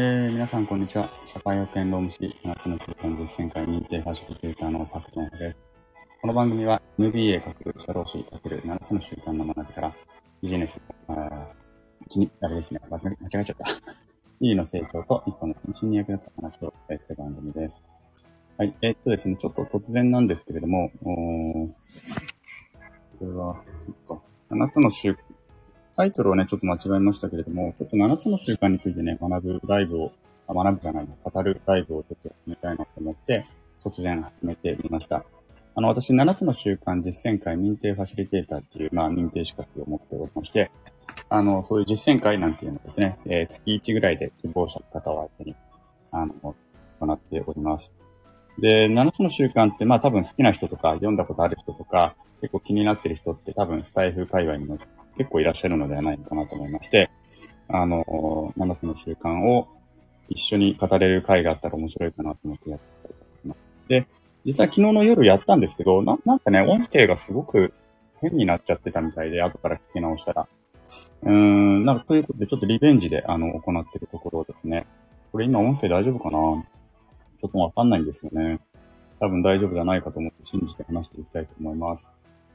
えー、皆さん、こんにちは。社会保険労務士7つの習慣実践会認定ファシリテーターのパクトンです。この番組は MBA かける社労士かける7つの習慣の学びからビジネス、あに、あれですね、間違えちゃった。日々の成長と一本の返信に役立つ話をお伝えする番組です。はい。えー、っとですね、ちょっと突然なんですけれども、おこれは、そっか、7つの習タイトルをね、ちょっと間違えましたけれども、ちょっと7つの習慣についてね、学ぶライブを、あ学ぶじゃないの、語るライブをちょっと始めたいなと思って、突然始めてみました。あの、私、7つの習慣実践会認定ファシリテーターっていう、まあ、認定資格を持っておりまして、あの、そういう実践会なんていうのですね、えー、月1ぐらいで希望者の方を相手に、あの、行っております。で、7つの習慣って、まあ多分好きな人とか、読んだことある人とか、結構気になってる人って多分スタイフ界隈にも結構いらっしゃるのではないかなと思いまして、あの、7つの習慣を一緒に語れる回があったら面白いかなと思ってやってます。で、実は昨日の夜やったんですけど、ななんかね、音声がすごく変になっちゃってたみたいで、後から聞き直したら。うーん、なんかということで、ちょっとリベンジで、あの、行ってるところですね。これ今音声大丈夫かな？ちょっとわかんないんですよね。多分大丈夫じゃないかと思って信じて話していきたいと思います。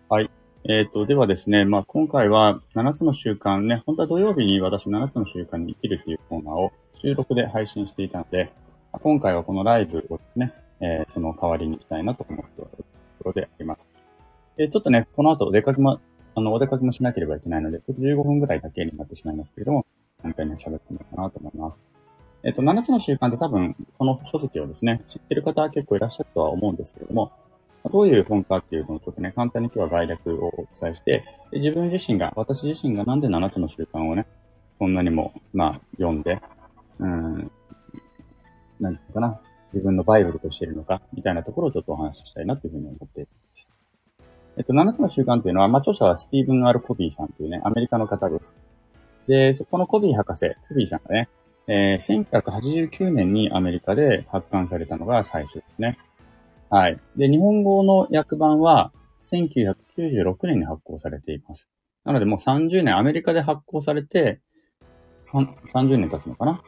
はい。えっ、ー、と、ではですね、まあ、今回は7つの習慣ね、本当は土曜日に私7つの習慣に生きるっていうコーナーを収録で配信していたので、今回はこのライブをですね、えー、その代わりにしたいなと思っているところであります。えちょっとね、この後お出かけも、あの、お出かけもしなければいけないので、ちょっと15分ぐらいだけになってしまいますけれども、簡単に喋ってみようかなと思います。えっ、と、7つの習慣って多分、その書籍をですね、知ってる方は結構いらっしゃるとは思うんですけれども、どういう本かっていうのをちょっとね、簡単に今日は概略をお伝えして、自分自身が、私自身がなんで7つの習慣をね、そんなにも、まあ、読んで、うん、なんていうかな、自分のバイブルとしているのか、みたいなところをちょっとお話ししたいなというふうに思っています。えっと、7つの習慣というのは、まあ、著者はスティーブン・アル・コビーさんというね、アメリカの方です。で、そこのコビー博士、コビーさんがね、えー、1989年にアメリカで発刊されたのが最初ですね。はい。で、日本語の訳版は1996年に発行されています。なのでもう30年、アメリカで発行されて、30年経つのかな？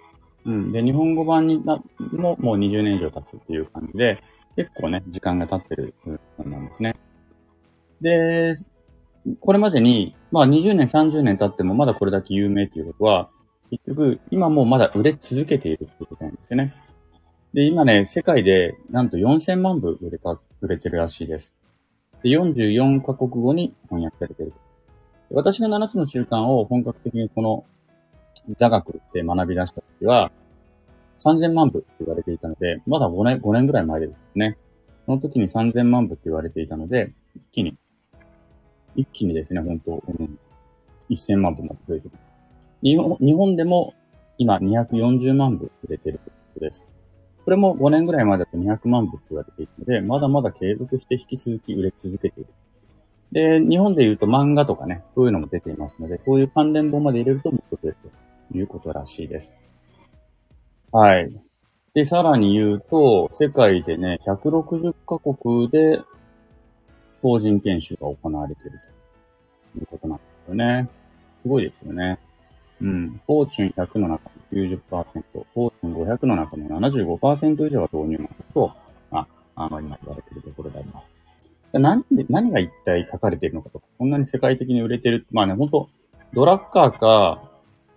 うん。で、日本語版にな、ももう20年以上経つっていう感じで、結構ね、時間が経ってるなんですね。で、これまでに、まあ20年、30年経ってもまだこれだけ有名っていうことは、結局、今もまだ売れ続けているっていうことなんですよね。で、今ね、世界でなんと4000万部売れた、売れてるらしいです。で、44カ国語に翻訳されている。私が7つの習慣を本格的にこの座学で学び出した時は、3000万部って言われていたので、まだ5年、5年ぐらい前ですね。その時に3000万部って言われていたので、一気に、一気にですね、本当、うん、1000万部まで増えてる。日本日本でも今240万部売れてるということです。これも5年ぐらい前だと200万部って言われているので、まだまだ継続して引き続き売れ続けている。で、日本で言うと漫画とかね、そういうのも出ていますので、そういう関連本まで入れるともっと増えるということらしいです。はい。で、さらに言うと、世界でね、160カ国で法人研修が行われているということなんですよね。すごいですよね。うん。フォーチュン100の中の90%、フォーチュン500の中の75%以上は導入なと、あ、あの、今言われているところであります。何で、何が一体書かれているのかとか。こんなに世界的に売れてる。まあね、本当ドラッカーか、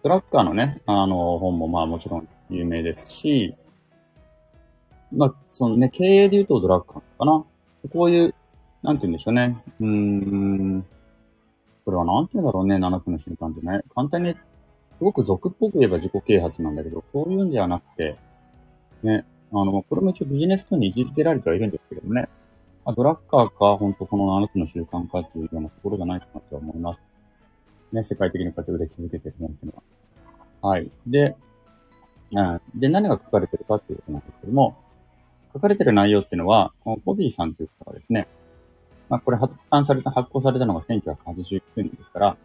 ドラッカーのね、あの、本もまあもちろん有名ですし、まあ、そのね、経営で言うとドラッカーかな。こういう、なんて言うんでしょうね。うーん。これはなんて言うんだろうね、7つの瞬間ってね。簡単にすごく俗っぽく言えば自己啓発なんだけど、そういうんじゃなくて、ね、あの、これも一応ビジネスとに位置づけられてはいるんですけどもね、あドラッカーか、本当この7つの習慣かっていうようなところじゃないかなと思います。ね、世界的にこうやって売れ続けてる本っていうのは。はい。で、うん、で、何が書かれてるかっていうことなんですけども、書かれてる内容っていうのは、このボビーさんという方がですね、まあ、これ発刊された、発行されたのが1989年ですから、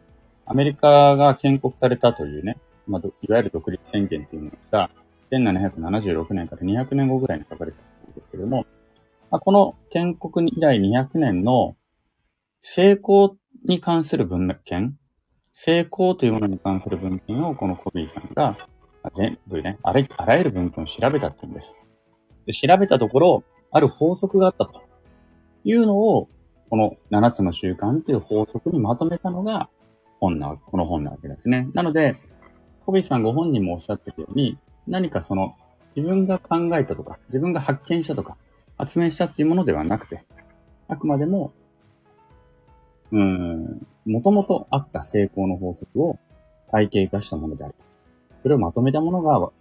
アメリカが建国されたというね、まあ、いわゆる独立宣言というものが、1776年から200年後ぐらいに書かれたんですけれども、まあ、この建国以来200年の成功に関する文献、成功というものに関する文献をこのコビーさんが、全部ね、あらあらゆる文献を調べたって言うんです。で調べたところ、ある法則があったというのを、この7つの習慣という法則にまとめたのが本な、この本なわけですね。なので、コビーさんご本人もおっしゃってるように、何かその自分が考えたとか、自分が発見したとか、発明したっていうものではなくて、あくまでも、うん、もともとあった成功の法則を体系化したものである。それをまとめたものが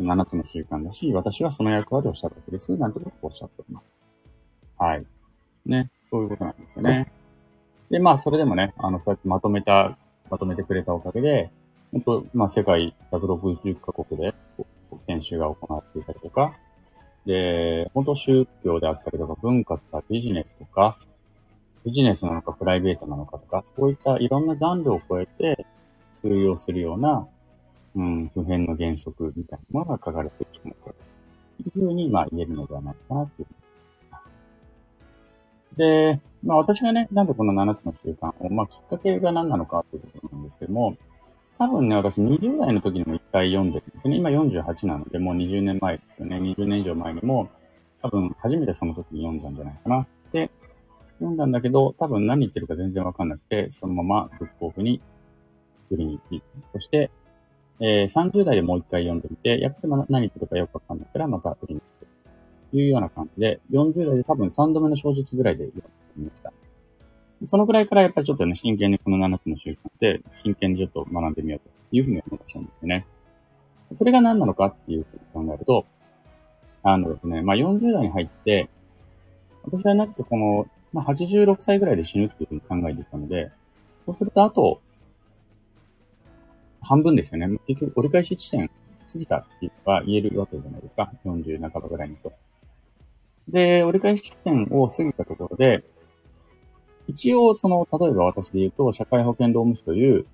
7つの習慣だし、私はその役割をしたわけです。なんてことをおっしゃっております。はい。ね。そういうことなんですよね。で、まあ、それでもね、あの、そうやってまとめた、まとめてくれたおかげで、本当まあ、世界160カ国で研修が行われていたりとか、で、本当宗教であったりとか、文化とかビジネスとか、ビジネスなのかプライベートなのかとか、そういったいろんな男女を超えて通用するような、うん、普遍の原則みたいなものが書かれているというふうに、まあ言えるのではないかなというふうに思います。で、まあ私がね、なんでこの7つの習慣を、まあきっかけが何なのかということなんですけども、多分ね、私20代の時にも一回読んでるんですね。今48なので、もう20年前ですよね。20年以上前にも、多分初めてその時に読んだんじゃないかな。で、読んだんだけど、多分何言ってるか全然わかんなくて、そのままブックオフに売りに行き、そして、えー、30代でもう一回読んでみて、やっぱり何言ってるかよくわかんないから、また売りに行くというような感じで、40代で多分3度目の正直ぐらいで読んでみました。そのくらいからやっぱりちょっとね、真剣にこの7つの習慣で、真剣にちょっと学んでみようというふうに思いましたんですよね。それが何なのかっていうふうに考えると、あのですね、まあ40代に入って、私はなぜかこの、まあ86歳ぐらいで死ぬっていうふうに考えていたので、そうするとあと、半分ですよね。結局折り返し地点過ぎたっていうのが言えるわけじゃないですか。40半ばぐらいのと。で、折り返し地点を過ぎたところで、一応、その、例えば私で言うと、社会保険労務士という、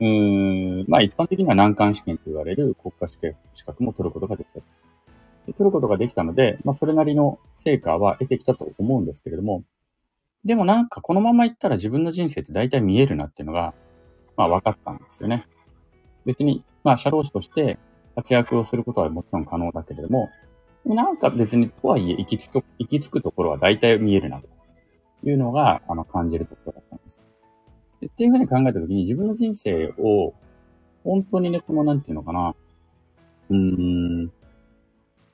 うーん、まあ一般的には難関試験と言われる国家試験、資格も取ることができた。で取ることができたので、まあそれなりの成果は得てきたと思うんですけれども、でもなんかこのまま行ったら自分の人生って大体見えるなっていうのが、まあ分かったんですよね。別に、まあ社労士として活躍をすることはもちろん可能だけれども、なんか別にとはいえ行き着く、行き着くところは大体見えるなと。いうのが、あの、感じるところだったんです。でっていうふうに考えたときに、自分の人生を、本当にね、この、なんていうのかな、うーん、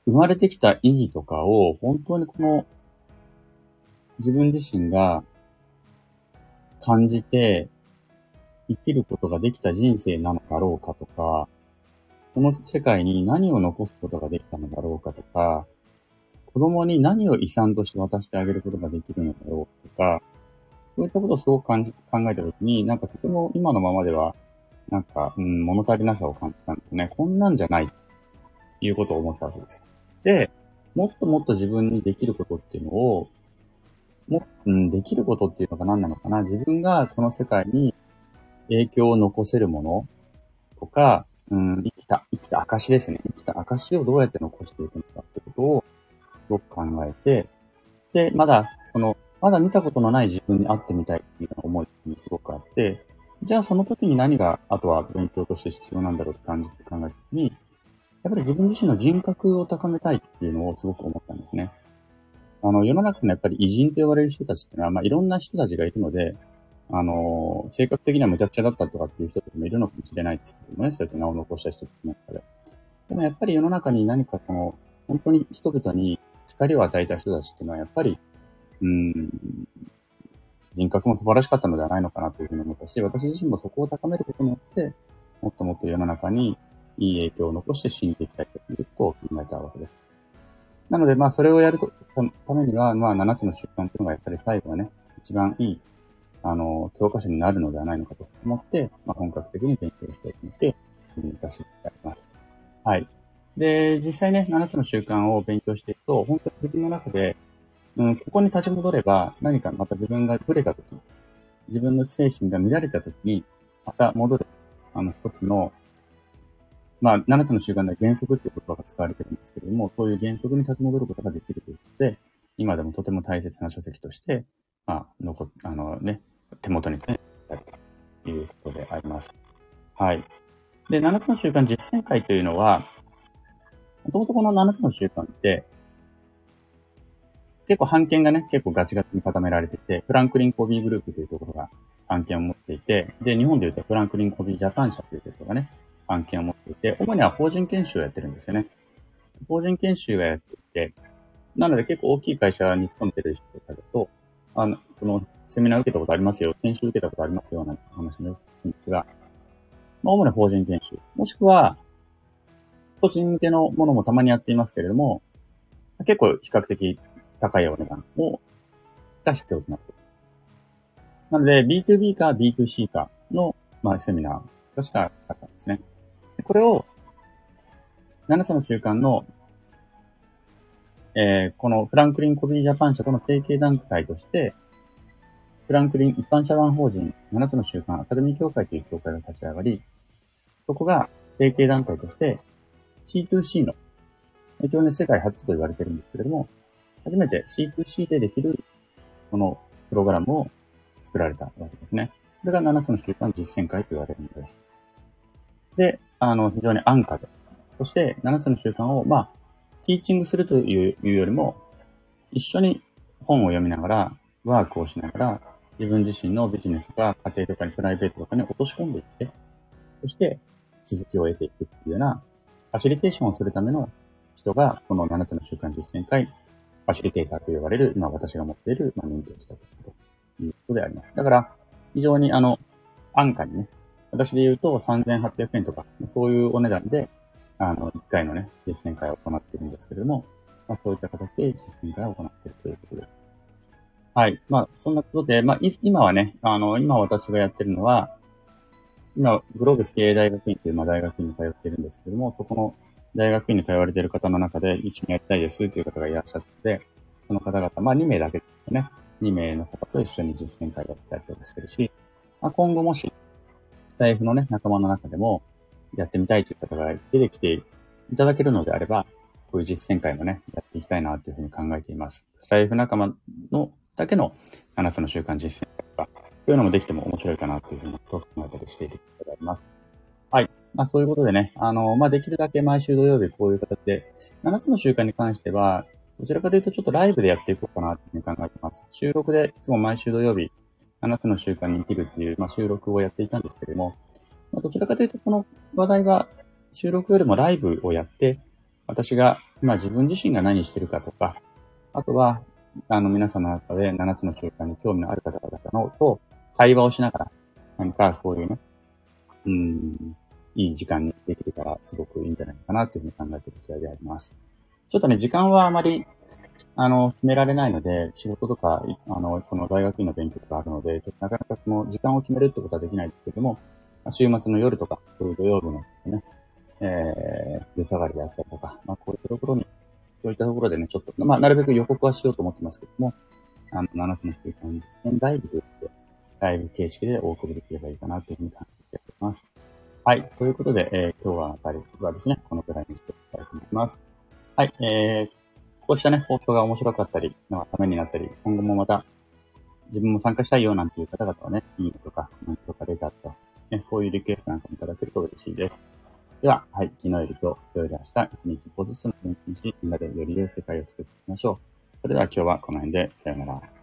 生まれてきた意義とかを、本当にこの、自分自身が感じて、生きることができた人生なのだろうかとか、この世界に何を残すことができたのだろうかとか、子供に何を遺産として渡してあげることができるのだろうとか、そういったことをすごく感じ、考えたときに、なんかとても今のままでは、なんか、うん、物足りなさを感じたんですね。こんなんじゃない、ということを思ったわけです。で、もっともっと自分にできることっていうのを、も、うん、できることっていうのが何なのかな自分がこの世界に影響を残せるものとか、うん、生きた、生きた証ですね。生きた証をどうやって残していくのかってことをすごく考えて、で、まだ、その、まだ見たことのない自分に会ってみたいっていう思いにすごくあって、じゃあその時に何が、あとは勉強として必要なんだろうって感じて考えた時に、やっぱり自分自身の人格を高めたいっていうのをすごく思ったんですね。あの、世の中のやっぱり偉人と言われる人たちっていうのは、まあ、いろんな人たちがいるので、あの、性格的には無茶苦茶だったとかっていう人たちもいるのかもしれないですけどもね、そうやって名を残した人たちの中で。でもやっぱり世の中に何かこの、本当に人々に光を与えた人たちっていうのはやっぱり、うん、人格も素晴らしかったのではないのかなというふうに思ったし、私自身もそこを高めることによって、もっともっと世の中にいい影響を残して死んでいきたいということを考えたわけです。なので、まあ、それをやると、ためには、まあ、7つの習慣というのがやっぱり最後はね、一番いい、あの、教科書になるのではないのかと思って、まあ、本格的に勉強していって、出していただきます。はい。で、実際ね、7つの習慣を勉強していくと、本当に自分の中で、うん、ここに立ち戻れば、何かまた自分がブレたとき、自分の精神が乱れたときに、また戻る、あの、一つの、まあ、7つの習慣で原則っていう言葉が使われてるんですけれども、そういう原則に立ち戻ることができるということで、今でもとても大切な書籍として、まあ、残あのね、手元についてということであります。はい。で、7つの習慣実践会というのは、もともとこの7つの習慣って、結構判権がね、結構ガチガチに固められてて、フランクリン・コビーグループというところが案件を持っていて、で、日本で言うとフランクリン・コビー・ジャパン社というところがね、案件を持っていて、主には法人研修をやってるんですよね。法人研修がやっていて、なので結構大きい会社に勤めてる人とかだと、あの、その、セミナー受けたことありますよ、研修受けたことありますよ、なんて話もよく聞くんですが、まあ、主に法人研修。もしくは、個人向けのものもたまにやっていますけれども、結構比較的高いお値段を、が必要となっている。なので、B2B か B2C かの、まあ、セミナーがしかあったんですね。これを、7つの習慣の、えー、このフランクリン・コビージャパン社との提携団体として、フランクリン一般社団法人7つの習慣アカデミー協会という協会が立ち上がり、そこが提携団体として C2C の、一応ね、世界初と言われてるんですけれども、初めて C2C でできる、このプログラムを作られたわけですね。これが7つの習慣実践会と言われるんです。で、あの、非常に安価で、そして7つの習慣を、まあ、ティーチングするというよりも、一緒に本を読みながら、ワークをしながら、自分自身のビジネスとか家庭とかにプライベートとかに落とし込んでいって、そして続きを得ていくっていうような、ファシリテーションをするための人が、この7つの習慣実践会ファシリテーターと呼ばれる、今私が持っている、まあ、認定したということであります。だから、非常にあの、安価にね、私で言うと3800円とか、そういうお値段で、あの、1回のね、実践会を行っているんですけれども、まあ、そういった形で実践会を行っているということです。はい。まあ、そんなことで、まあ、今はね、あの、今私がやってるのは、今、グローブス経営大学院という、まあ、大学院に通っているんですけども、そこの大学院に通われている方の中で一緒にやりたいですという方がいらっしゃって、その方々、まあ2名だけですね。2名の方と一緒に実践会をやったりとかしてるし、まあ、今後もし、スタイフのね、仲間の中でもやってみたいという方が出てきていただけるのであれば、こういう実践会もね、やっていきたいなというふうに考えています。スタイフ仲間のだけの7つの習慣実践と、いうのもできても面白いかなというふうに考えたりしていることあります。はい。まあそういうことでね、あの、まあできるだけ毎週土曜日こういう形で、7つの習慣に関しては、どちらかというとちょっとライブでやっていこうかなというふうに考えています。収録でいつも毎週土曜日、7つの習慣に生きるっていう、まあ収録をやっていたんですけれども、まあ、どちらかというとこの話題は収録よりもライブをやって、私が今自分自身が何してるかとか、あとは、あの皆さんの中で7つの習慣に興味のある方々のと会話をしながら、何かそういうね、うん、いい時間にできてたらすごくいいんじゃないかなというふうに考えている次第であります。ちょっとね、時間はあまり、あの、決められないので、仕事とか、あの、その大学院の勉強とかあるので、ちょっとなかなかその時間を決めるってことはできないですけども、週末の夜とか、そういう土曜日のね、えー、出下がりであったりとか、まあ、こういったところに、そういったところでね、ちょっと、まあ、なるべく予告はしようと思ってますけども、あの、7つの週間実践ライブって、ライブ形式でお送りできればいいかなというふうに考えております。はい。ということで、えー、今日はあたりはですね、このくらいにしていきたいと思います。はい。えー、こうしたね、放送が面白かったり、なんかためになったり、今後もまた自分も参加したいよなんていう方々はね、いいねとか、コメントとかレターとか、ね、そういうリクエストなんかもいただけると嬉しいです。では、はい。昨日より今日、今日より明日、一日一歩ずつの前進し、みんなでより良い世界を作っていきましょう。それでは今日はこの辺で、さようなら。